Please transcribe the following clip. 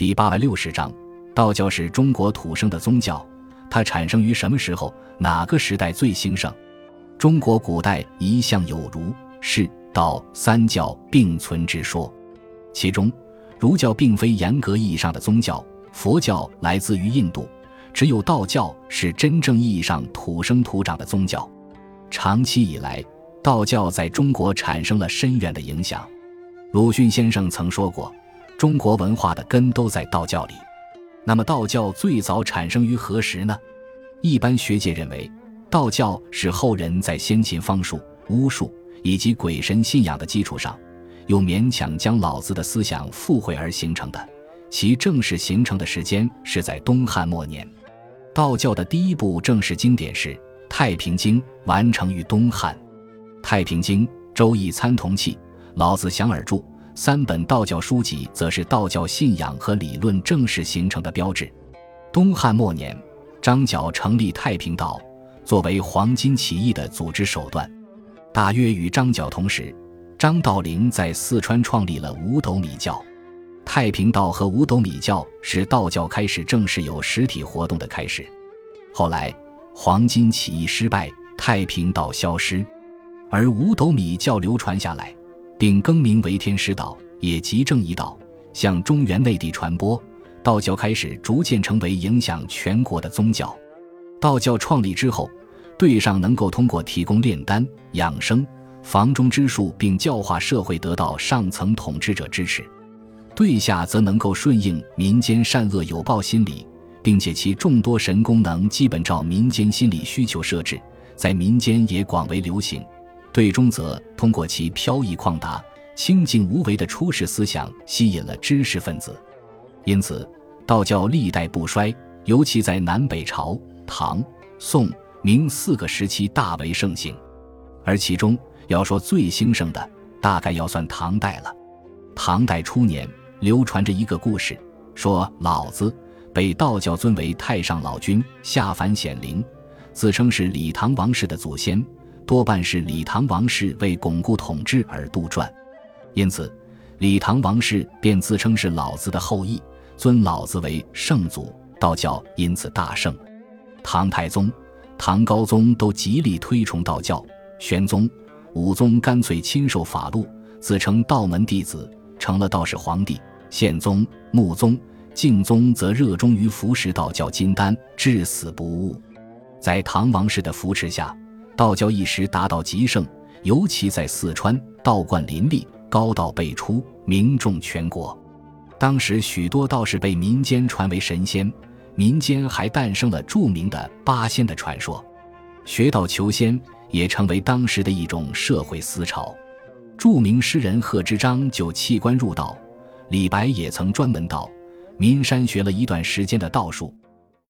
第八百六十章，道教是中国土生的宗教，它产生于什么时候？哪个时代最兴盛？中国古代一向有儒、释、道三教并存之说，其中儒教并非严格意义上的宗教，佛教来自于印度，只有道教是真正意义上土生土长的宗教。长期以来，道教在中国产生了深远的影响。鲁迅先生曾说过：“中国文化的根都在道教里。”那么，道教最早产生于何时呢？一般学界认为。道教是后人在先秦方术、巫术以及鬼神信仰的基础上，又勉强将老子的思想附会而形成的。其正式形成的时间是在东汉末年。道教的第一部正式经典是《太平经》，完成于东汉。《太平经》《周易》参同契，老子详而著三本道教书籍，则是道教信仰和理论正式形成的标志。东汉末年，张角成立太平道。作为黄巾起义的组织手段，大约与张角同时，张道陵在四川创立了五斗米教。太平道和五斗米教是道教开始正式有实体活动的开始。后来，黄巾起义失败，太平道消失，而五斗米教流传下来，并更名为天师道，也即正一道，向中原内地传播。道教开始逐渐成为影响全国的宗教。道教创立之后。对上能够通过提供炼丹、养生、房中之术，并教化社会得到上层统治者支持；对下则能够顺应民间善恶有报心理，并且其众多神功能基本照民间心理需求设置，在民间也广为流行。对中则通过其飘逸旷达、清净无为的出世思想，吸引了知识分子。因此，道教历代不衰，尤其在南北朝、唐、宋。明四个时期大为盛行，而其中要说最兴盛的，大概要算唐代了。唐代初年流传着一个故事，说老子被道教尊为太上老君，下凡显灵，自称是李唐王室的祖先，多半是李唐王室为巩固统治而杜撰，因此李唐王室便自称是老子的后裔，尊老子为圣祖，道教因此大盛。唐太宗。唐高宗都极力推崇道教，玄宗、武宗干脆亲授法录，自称道门弟子，成了道士皇帝。宪宗、穆宗、敬宗则热衷于服食道教金丹，至死不悟。在唐王室的扶持下，道教一时达到极盛，尤其在四川，道观林立，高道辈出，名重全国。当时许多道士被民间传为神仙。民间还诞生了著名的八仙的传说，学道求仙也成为当时的一种社会思潮。著名诗人贺知章就弃官入道，李白也曾专门到岷山学了一段时间的道术。